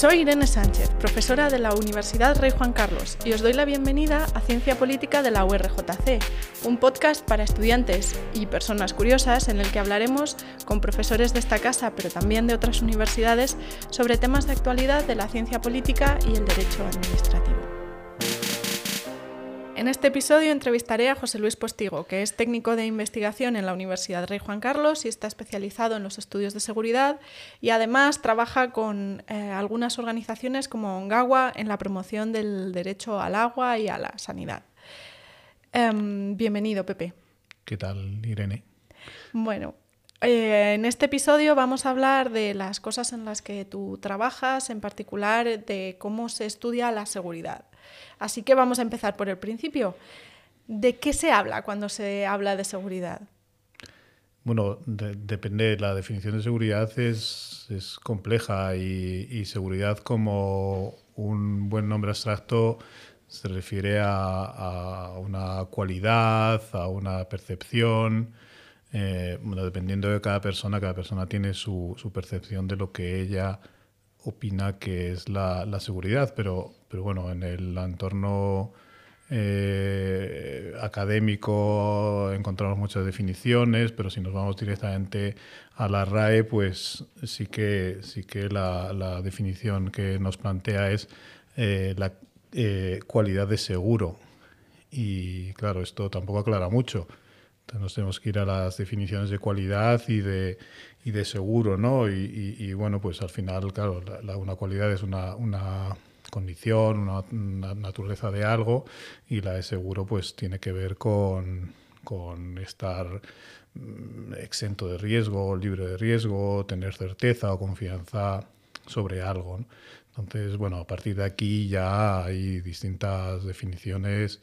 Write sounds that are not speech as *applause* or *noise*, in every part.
Soy Irene Sánchez, profesora de la Universidad Rey Juan Carlos, y os doy la bienvenida a Ciencia Política de la URJC, un podcast para estudiantes y personas curiosas en el que hablaremos con profesores de esta casa, pero también de otras universidades, sobre temas de actualidad de la ciencia política y el derecho administrativo. En este episodio entrevistaré a José Luis Postigo, que es técnico de investigación en la Universidad Rey Juan Carlos y está especializado en los estudios de seguridad y además trabaja con eh, algunas organizaciones como Ongawa en la promoción del derecho al agua y a la sanidad. Em, bienvenido, Pepe. ¿Qué tal, Irene? Bueno, eh, en este episodio vamos a hablar de las cosas en las que tú trabajas, en particular de cómo se estudia la seguridad. Así que vamos a empezar por el principio. ¿De qué se habla cuando se habla de seguridad? Bueno, depende. La definición de seguridad es, compleja y, seguridad como un buen nombre abstracto se refiere a, una cualidad, a una percepción. Eh, dependiendo de cada persona, cada persona tiene su, su percepción de lo que ella opina que es la, seguridad, pero, pero bueno, en el entorno eh, académico encontramos muchas definiciones, pero si nos vamos directamente a la RAE, pues sí que, sí que la, definición que nos plantea es eh, la eh, cualidad de seguro. Y claro, esto tampoco aclara mucho. Nos tenemos que ir a las definiciones de cualidad y de, y de seguro, ¿no? Y, bueno, pues al final, claro, una cualidad es una, una condición, una, naturaleza de algo y la de seguro pues tiene que ver con, con estar mm, exento de riesgo, libre de riesgo, tener certeza o confianza sobre algo. Entonces, bueno, a partir de aquí ya hay distintas definiciones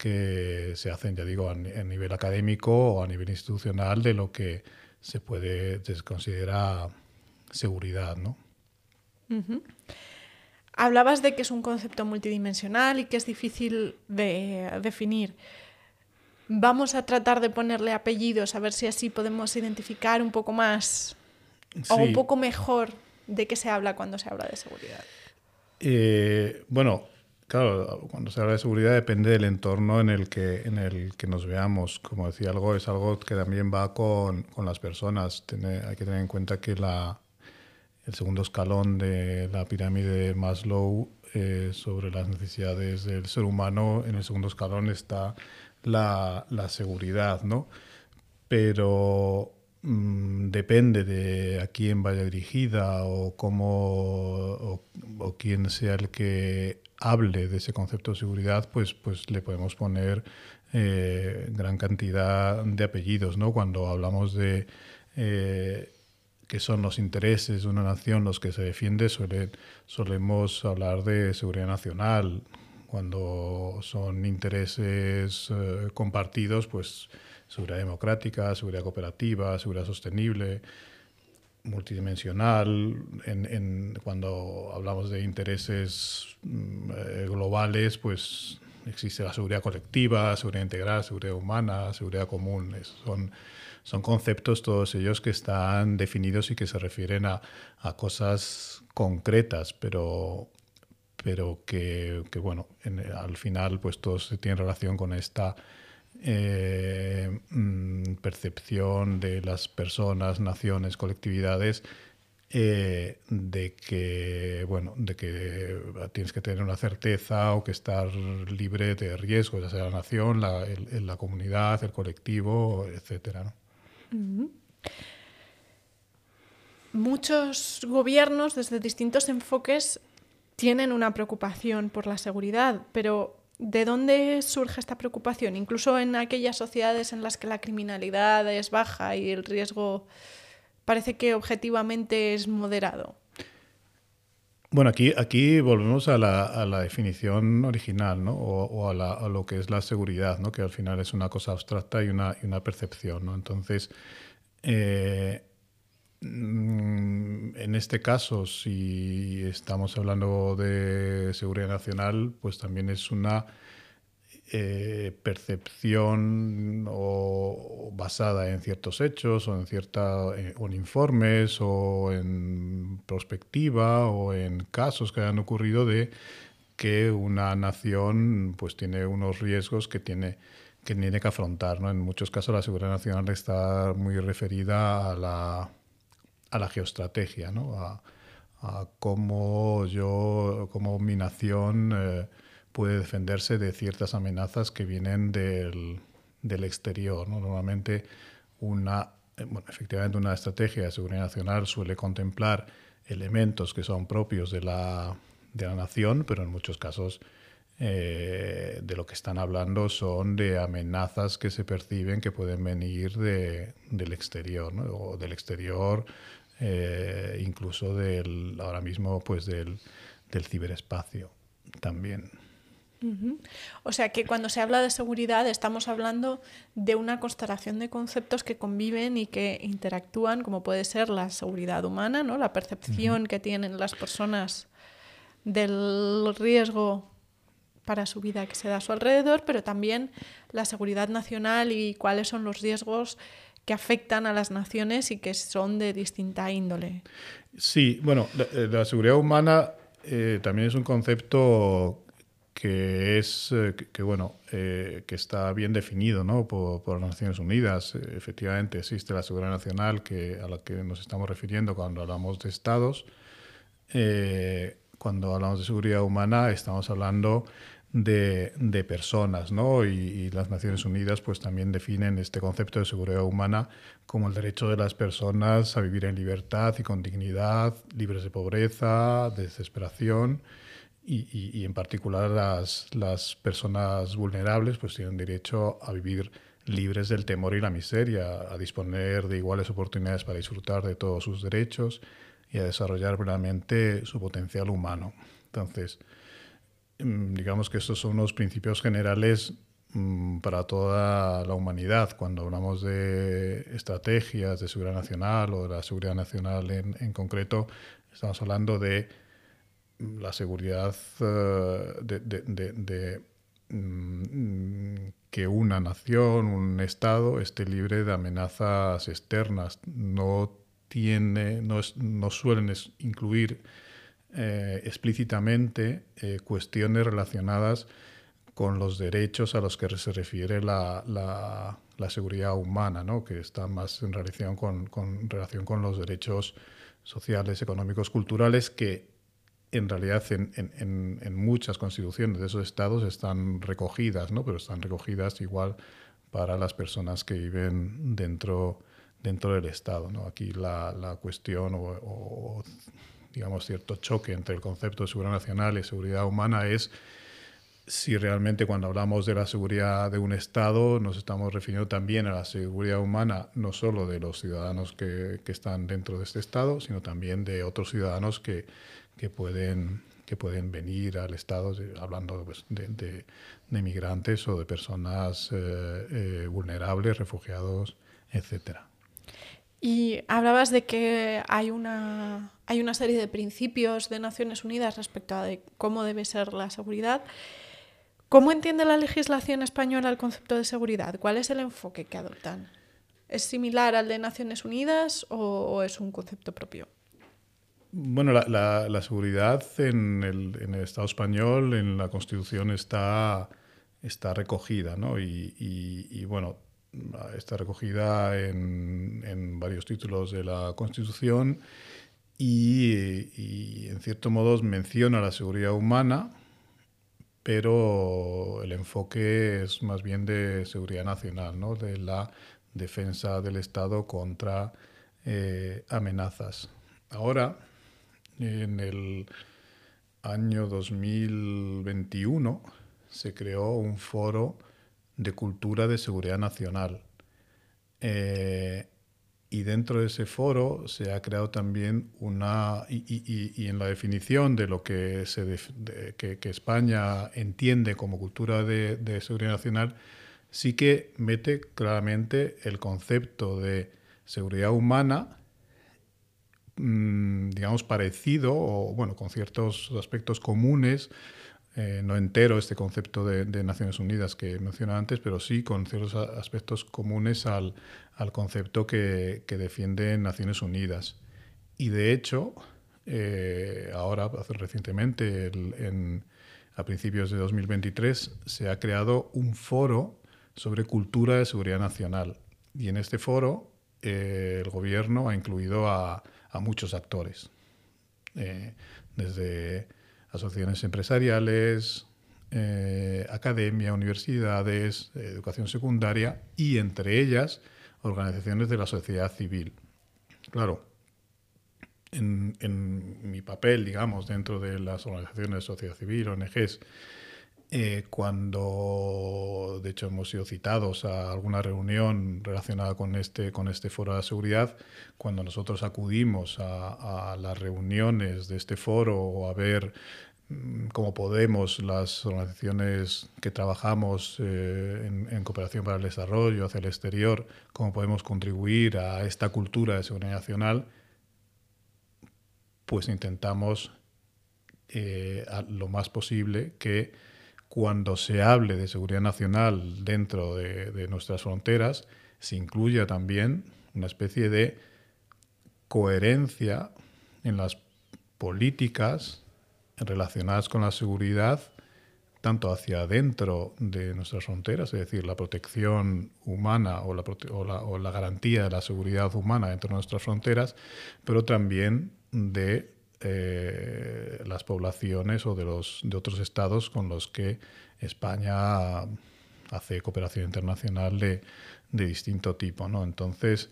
que se hacen, ya digo, a, nivel académico o a nivel institucional de lo que se puede considerar seguridad, ¿no? Hablabas de que es un concepto multidimensional y que es difícil de definir. Vamos a tratar de ponerle apellidos, a ver si así podemos identificar un poco más o un poco mejor de qué se habla cuando se habla de seguridad. Eh, bueno, Claro, cuando se habla de seguridad depende del entorno en el que, en el que nos veamos. Como decía algo, es algo que también va con, con las personas. hay que tener en cuenta que la, el segundo escalón de la pirámide de Maslow eh, sobre las necesidades del ser humano, en el segundo escalón está la, la seguridad, ¿no? Pero mm, depende de a quién vaya dirigida o cómo o quién sea el que hable de ese concepto de seguridad, pues, pues le podemos poner eh, gran cantidad de apellidos, ¿no? Cuando hablamos de eh, que son los intereses de una nación los que se defiende, solemos hablar de seguridad nacional. Cuando son intereses eh, compartidos, pues seguridad democrática, seguridad cooperativa, seguridad sostenible multidimensional, en, cuando hablamos de intereses mm, eh, globales, pues existe la seguridad colectiva, seguridad integral, seguridad humana, seguridad común. son, son conceptos todos ellos que están definidos y que se refieren a, a cosas concretas, pero, pero que, que bueno, al final pues todos tienen relación con esta eh, mm, percepción de las personas, naciones, colectividades, eh, de que bueno, de que tienes que tener una certeza o que estar libre de riesgos, ya sea la nación, la, la comunidad, el colectivo, etcétera. Muchos gobiernos, desde distintos enfoques, tienen una preocupación por la seguridad, pero ¿De dónde surge esta preocupación? Incluso en aquellas sociedades en las que la criminalidad es baja y el riesgo parece que objetivamente es moderado. Bueno, aquí, aquí volvemos a la, definición original, ¿no? O, a, lo que es la seguridad, ¿no? Que al final es una cosa abstracta y una, una percepción, ¿no? Entonces, eh, en este caso, si estamos hablando de seguridad nacional, pues también es una eh, percepción o, basada en ciertos hechos o en, cierta, eh, en informes o en perspectiva o en casos que han ocurrido de que una nación pues tiene unos riesgos que tiene que tiene que afrontar. ¿no? En muchos casos la seguridad nacional está muy referida a la, a la geoestrategia, ¿no? a, cómo yo, cómo mi nación eh, puede defenderse de ciertas amenazas que vienen del, del exterior. ¿no? Normalmente una, eh, efectivamente una estrategia de seguridad nacional suele contemplar elementos que son propios de la, de la nación, pero en muchos casos eh, de lo que están hablando son de amenazas que se perciben que pueden venir de, del exterior, ¿no? o del exterior, eh, incluso del, ahora mismo pues del, del ciberespacio también. O sea que cuando se habla de seguridad estamos hablando de una constelación de conceptos que conviven y que interactúan, como puede ser la seguridad humana, ¿no? la percepción que tienen las personas del riesgo para su vida que se da a su alrededor, pero también la seguridad nacional y cuáles son los riesgos que afectan a las naciones y que son de distinta índole. Sí, bueno, la, eh, seguridad humana eh, también es un concepto que es eh, que, bueno que está bien definido ¿no? por, por, las Naciones Unidas. Efectivamente existe la seguridad nacional que, a la que nos estamos refiriendo cuando hablamos de estados cuando hablamos de seguridad humana estamos hablando de, personas, ¿no? Y, las Naciones Unidas pues también definen este concepto de seguridad humana como el derecho de las personas a vivir en libertad y con dignidad, libres de pobreza, de desesperación. Y, y, en particular las, las personas vulnerables pues tienen derecho a vivir libres del temor y la miseria, a disponer de iguales oportunidades para disfrutar de todos sus derechos y a desarrollar plenamente su potencial humano. Entonces, digamos que estos son los principios generales mm, para toda la humanidad. Cuando hablamos de estrategias de seguridad nacional o de la seguridad nacional en, concreto, estamos hablando de mm, la seguridad eh, de, que una nación, un Estado, esté libre de amenazas externas. No tiene, no, no suelen incluir eh, explícitamente eh, cuestiones relacionadas con los derechos a los que se refiere la, la, seguridad humana, ¿no? que está más en relación con, con, relación con los derechos sociales, económicos, culturales, que en realidad en, en, muchas constituciones de esos estados están recogidas, ¿no? pero están recogidas igual para las personas que viven dentro dentro del Estado. ¿no? Aquí la, la cuestión o, digamos, cierto choque entre el concepto de seguridad nacional y seguridad humana es si realmente cuando hablamos de la seguridad de un Estado nos estamos refiriendo también a la seguridad humana no solo de los ciudadanos que, que están dentro de este Estado, sino también de otros ciudadanos que, que pueden que pueden venir al Estado, hablando pues, de, de, migrantes o de personas eh, eh, vulnerables, refugiados, etcétera. Y hablabas de que hay una, hay una serie de principios de Naciones Unidas respecto a cómo debe ser la seguridad. ¿Cómo entiende la legislación española el concepto de seguridad? ¿Cuál es el enfoque que adoptan? ¿Es similar al de Naciones Unidas o, es un concepto propio? Bueno, la, la, seguridad en el, en el, Estado español, en la Constitución, está, está recogida, ¿no? Y, y, y bueno, está recogida en, varios títulos de la Constitución y, en cierto modo menciona la seguridad humana, pero el enfoque es más bien de seguridad nacional, ¿no? de la defensa del Estado contra eh, amenazas. Ahora, en el año 2021, se creó un foro de cultura de seguridad nacional. Eh, y dentro de ese foro se ha creado también una, y, en la definición de lo que, se que, España entiende como cultura de, seguridad nacional, sí que mete claramente el concepto de seguridad humana, mm, digamos, parecido, o bueno, con ciertos aspectos comunes eh, no entero este concepto de, Naciones Unidas que mencioné antes, pero sí con ciertos aspectos comunes al, concepto que, defiende Naciones Unidas. Y de hecho, eh, ahora, recientemente, a principios de 2023, se ha creado un foro sobre cultura de seguridad nacional. Y en este foro eh, el gobierno ha incluido a, muchos actores, desde asociaciones empresariales, eh, academia, universidades, educación secundaria y entre ellas organizaciones de la sociedad civil. Claro, en, mi papel, digamos, dentro de las organizaciones de sociedad civil, ONGs, eh, cuando de hecho hemos sido citados a alguna reunión relacionada con este, con este foro de seguridad, cuando nosotros acudimos a, las reuniones de este foro o a ver mm, cómo podemos, las organizaciones que trabajamos eh, en, cooperación para el desarrollo hacia el exterior, cómo podemos contribuir a esta cultura de seguridad nacional, pues intentamos eh, lo más posible que cuando se hable de seguridad nacional dentro de, nuestras fronteras, se incluya también una especie de coherencia en las políticas relacionadas con la seguridad, tanto hacia adentro de nuestras fronteras, es decir, la protección humana o la, o la, garantía de la seguridad humana dentro de nuestras fronteras, pero también de eh, las poblaciones o de, los, de otros estados con los que España hace cooperación internacional de, distinto tipo. ¿no? Entonces,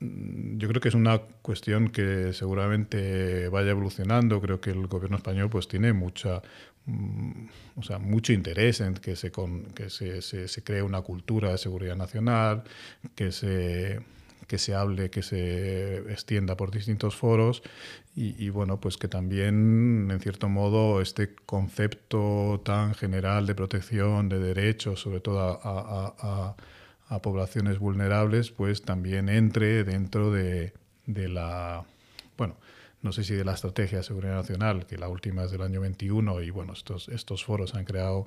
mm, yo creo que es una cuestión que seguramente vaya evolucionando. Creo que el gobierno español pues tiene mucha, mm, o sea, mucho interés en que, se, que se, se cree una cultura de seguridad nacional, que se que se hable, que se extienda por distintos foros y, bueno, pues que también, en cierto modo, este concepto tan general de protección de derechos, sobre todo a, poblaciones vulnerables, pues también entre dentro de, la, bueno, no sé si de la Estrategia de Seguridad Nacional, que la última es del año 21 y bueno, estos, estos foros se han creado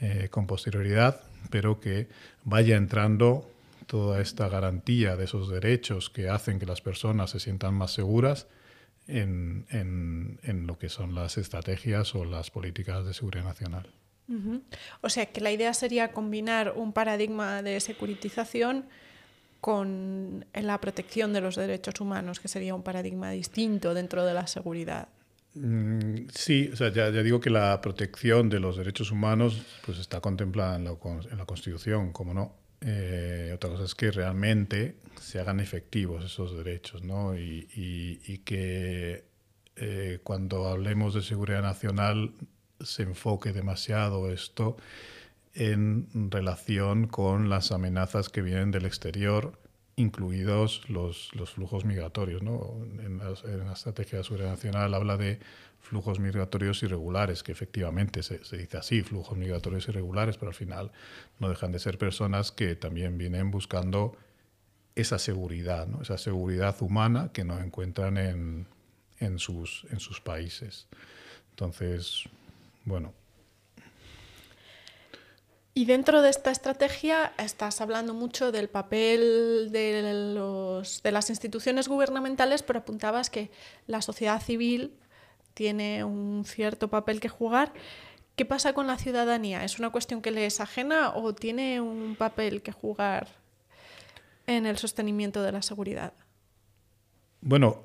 eh, con posterioridad, pero que vaya entrando toda esta garantía de esos derechos que hacen que las personas se sientan más seguras en, en, lo que son las estrategias o las políticas de seguridad nacional. O sea que la idea sería combinar un paradigma de securitización con la protección de los derechos humanos, que sería un paradigma distinto dentro de la seguridad. Mm, sí, o sea, ya, digo que la protección de los derechos humanos pues está contemplada en la, en la Constitución, como no, eh, otra cosa es que realmente se hagan efectivos esos derechos, ¿no? Y, que eh, cuando hablemos de seguridad nacional se enfoque demasiado esto en relación con las amenazas que vienen del exterior, incluidos los, flujos migratorios. ¿no? En, en, la estrategia de seguridad nacional habla de flujos migratorios irregulares, que efectivamente se, dice así, flujos migratorios irregulares, pero al final no dejan de ser personas que también vienen buscando esa seguridad, esa seguridad humana que no encuentran en, en, sus, en sus países. Entonces, bueno. Y dentro de esta estrategia estás hablando mucho del papel de, los, de las instituciones gubernamentales, pero apuntabas que la sociedad civil tiene un cierto papel que jugar. ¿Qué pasa con la ciudadanía? ¿Es una cuestión que le es ajena o tiene un papel que jugar en el sostenimiento de la seguridad? Bueno,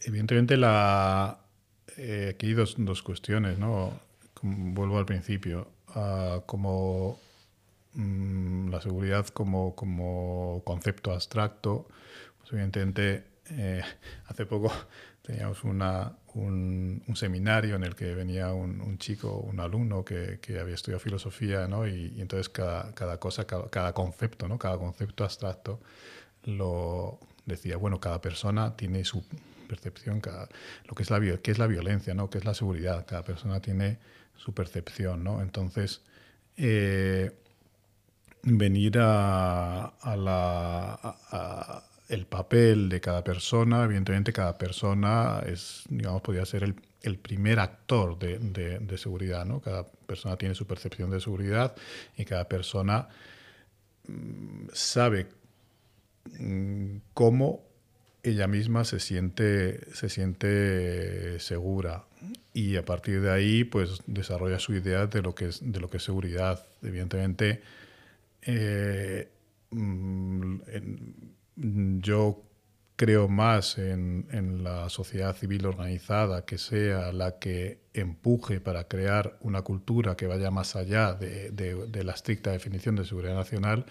evidentemente la, eh, aquí hay dos, cuestiones, ¿no? vuelvo al principio. Ah, como mm, la seguridad como, como concepto abstracto, pues evidentemente eh, hace poco *laughs* teníamos una, un, seminario en el que venía un, chico, un alumno que, había estudiado filosofía, ¿no? y, entonces cada, cada cosa, cada, concepto, ¿no? cada concepto abstracto lo decía, bueno, cada persona tiene su percepción, cada, lo que es la, qué es la violencia, ¿no? qué es la seguridad, cada persona tiene su percepción, ¿no? Entonces, eh, venir a, a la el papel de cada persona, evidentemente cada persona es, digamos, podría ser el, primer actor de, seguridad. ¿no? Cada persona tiene su percepción de seguridad y cada persona mm, sabe mm, cómo ella misma se siente, se siente segura y a partir de ahí pues desarrolla su idea de lo que es, de lo que es seguridad. Evidentemente, eh, mm, yo creo más en, la sociedad civil organizada que sea la que empuje para crear una cultura que vaya más allá de, la estricta definición de seguridad nacional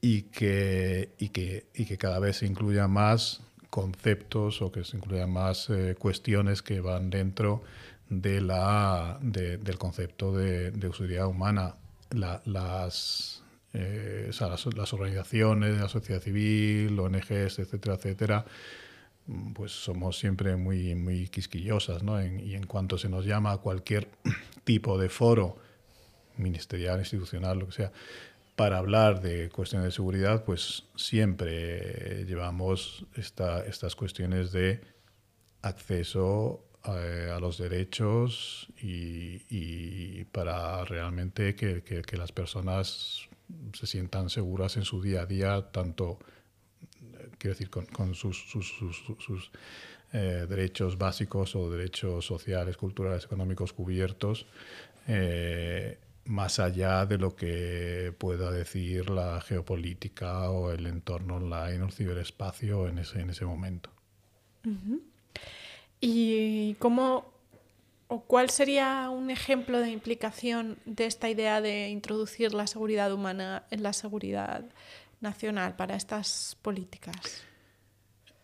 y que, y que, y que cada vez se incluya más conceptos o que se incluyan más eh, cuestiones que van dentro de la, del concepto de, seguridad humana. las, eh, las, organizaciones de la sociedad civil, ONGs, etcétera, etcétera, pues somos siempre muy, muy quisquillosas, ¿no? y en cuanto se nos llama a cualquier *clears throat* tipo de foro, ministerial, institucional, lo que sea, para hablar de cuestiones de seguridad, pues siempre llevamos estas cuestiones de acceso eh, a, los derechos y, para realmente que, las personas se sientan seguras en su día a día, tanto, quiero decir, con, sus, eh, derechos básicos o derechos sociales, culturales, económicos cubiertos. Eh, más allá de lo que pueda decir la geopolítica o el entorno online o el ciberespacio en ese, en ese momento. ¿Y cómo o cuál sería un ejemplo de implicación de esta idea de introducir la seguridad humana en la seguridad nacional para estas políticas?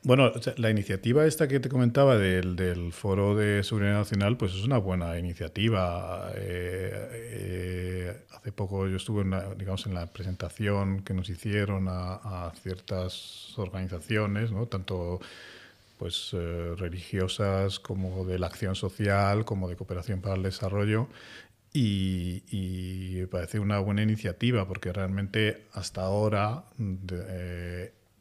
Bueno, la iniciativa esta que te comentaba del, Foro de Seguridad Nacional, pues es una buena iniciativa. Eh, eh, hace poco yo estuve en, digamos, en la presentación que nos hicieron a, ciertas organizaciones, ¿no? tanto pues, eh, religiosas como de la acción social, como de cooperación para el desarrollo. Y, me parece una buena iniciativa porque realmente hasta ahora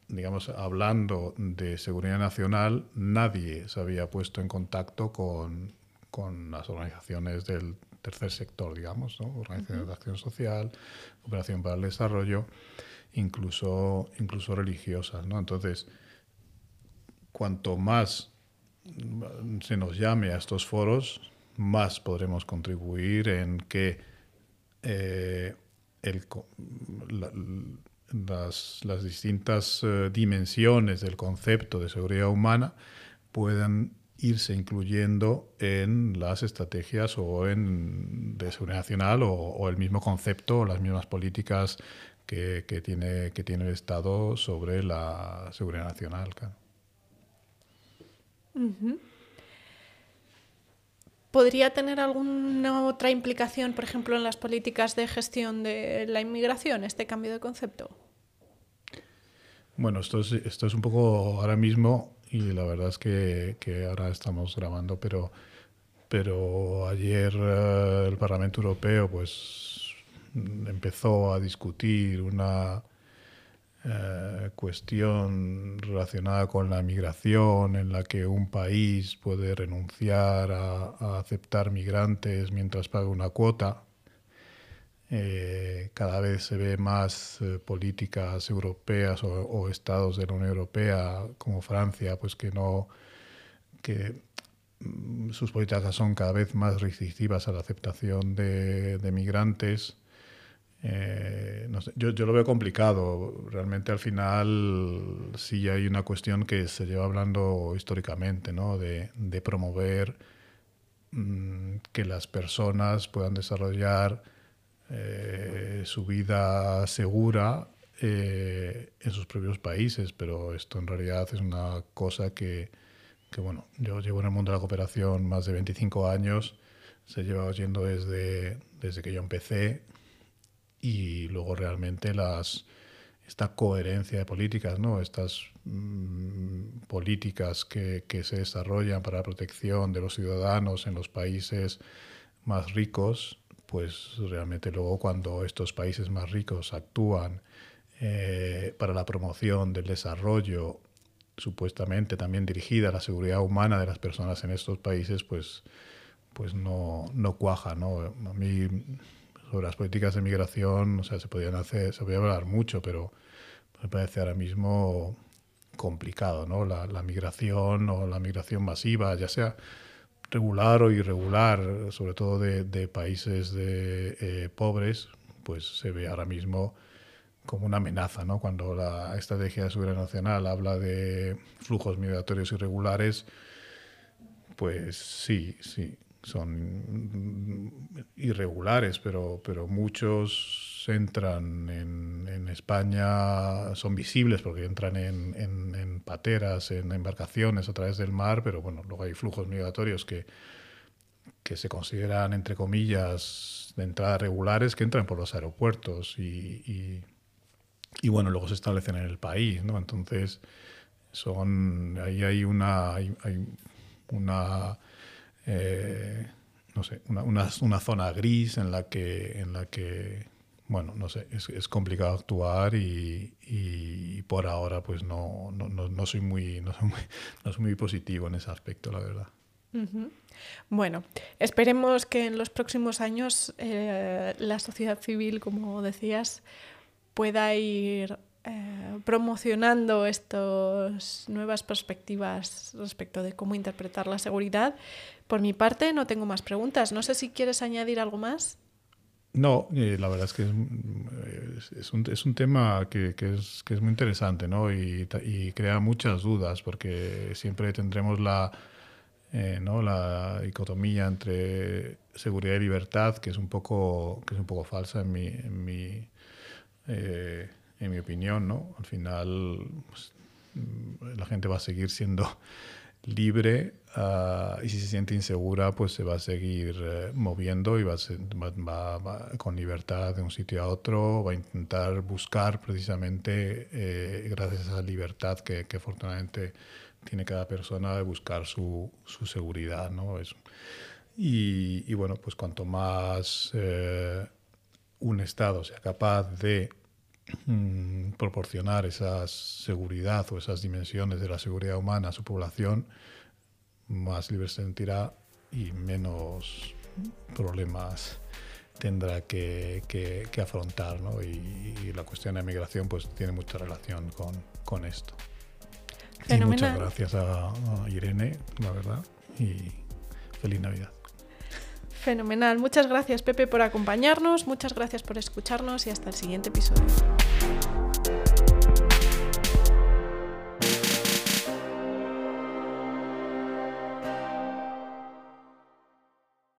digamos, hablando de seguridad nacional, nadie se había puesto en contacto con, con las organizaciones del tercer sector, digamos, ¿no? organizaciones de acción social, operación para el desarrollo, incluso, incluso religiosas. ¿no? Entonces, cuanto más se nos llame a estos foros, más podremos contribuir en que eh, las, distintas eh, dimensiones del concepto de seguridad humana puedan irse incluyendo en las estrategias o en de seguridad nacional o, el mismo concepto o las mismas políticas que, tiene, que tiene el Estado sobre la seguridad nacional. ¿Podría tener alguna otra implicación, por ejemplo, en las políticas de gestión de la inmigración, este cambio de concepto? Bueno, esto es, esto es un poco ahora mismo y la verdad es que, ahora estamos grabando, pero, pero ayer eh, el Parlamento Europeo pues empezó a discutir una eh, cuestión relacionada con la migración en la que un país puede renunciar a aceptar migrantes mientras paga una cuota eh, cada vez se ve más eh, políticas europeas o, estados de la Unión Europea como Francia, pues que no que mm, sus políticas son cada vez más restrictivas a la aceptación de, migrantes. Eh, yo, lo veo complicado. Realmente al final sí hay una cuestión que se lleva hablando históricamente, ¿no? de, promover mm, que las personas puedan desarrollar eh, su vida segura eh, en sus propios países, pero esto en realidad es una cosa que, bueno, yo llevo en el mundo de la cooperación más de 25 años, se lleva oyendo desde, desde que yo empecé y luego realmente las, esta coherencia de políticas, ¿no? estas mm, políticas que, que, se desarrollan para la protección de los ciudadanos en los países más ricos, pues realmente luego cuando estos países más ricos actúan eh, para la promoción del desarrollo supuestamente también dirigida a la seguridad humana de las personas en estos países, pues, pues no, no cuaja. ¿no? A mí, sobre las políticas de migración, o sea, se podían hacer, se podía hablar mucho, pero me parece ahora mismo complicado, ¿no? La, migración o la migración masiva, ya sea regular o irregular, sobre todo de, de países de, eh, pobres, pues se ve ahora mismo como una amenaza, ¿no? Cuando la estrategia de seguridad nacional habla de flujos migratorios irregulares, pues sí, sí, son irregulares, pero, pero muchos entran en, en España, son visibles porque entran en, en, en, pateras, en embarcaciones a través del mar, pero bueno, luego hay flujos migratorios que, que se consideran, entre comillas, de entrada regulares, que entran por los aeropuertos y, y y bueno, luego se establecen en el país, ¿no? Entonces, son, ahí hay una, hay, hay una eh, no sé, una, una, zona gris en la que, en la que bueno, no sé, es, es complicado actuar y, y, por ahora pues no, no, no, soy muy, no, soy muy, *laughs* no soy muy positivo en ese aspecto, la verdad. Bueno, esperemos que en los próximos años eh, la sociedad civil, como decías, pueda ir eh, promocionando estas nuevas perspectivas respecto de cómo interpretar la seguridad. Por mi parte, no tengo más preguntas. No sé si quieres añadir algo más. No, eh, la verdad es que es, un, es un, tema que, que, es, que, es, muy interesante ¿no? y, y, crea muchas dudas porque siempre tendremos la, eh, ¿no? la dicotomía entre seguridad y libertad que es un poco, que es un poco falsa en mi, en mi, eh, en mi opinión, ¿no? Al final pues, la gente va a seguir siendo *laughs* libre uh, y si se siente insegura, pues se va a seguir uh, moviendo y va, a ser, va, va, va, con libertad de un sitio a otro, va a intentar buscar precisamente, eh, gracias a esa libertad que, que, afortunadamente tiene cada persona, de buscar su, su seguridad, ¿no? Es, y, y, bueno, pues cuanto más eh, un Estado sea capaz de mm, proporcionar esa seguridad o esas dimensiones de la seguridad humana a su población, más libre se sentirá y menos problemas tendrá que, que, que afrontar. ¿no? Y, y, la cuestión de migración pues, tiene mucha relación con, con esto. Fenomenal. Y muchas gracias a, a Irene, la verdad, y feliz Navidad. Fenomenal. Muchas gracias, Pepe, por acompañarnos. Muchas gracias por escucharnos y hasta el siguiente episodio.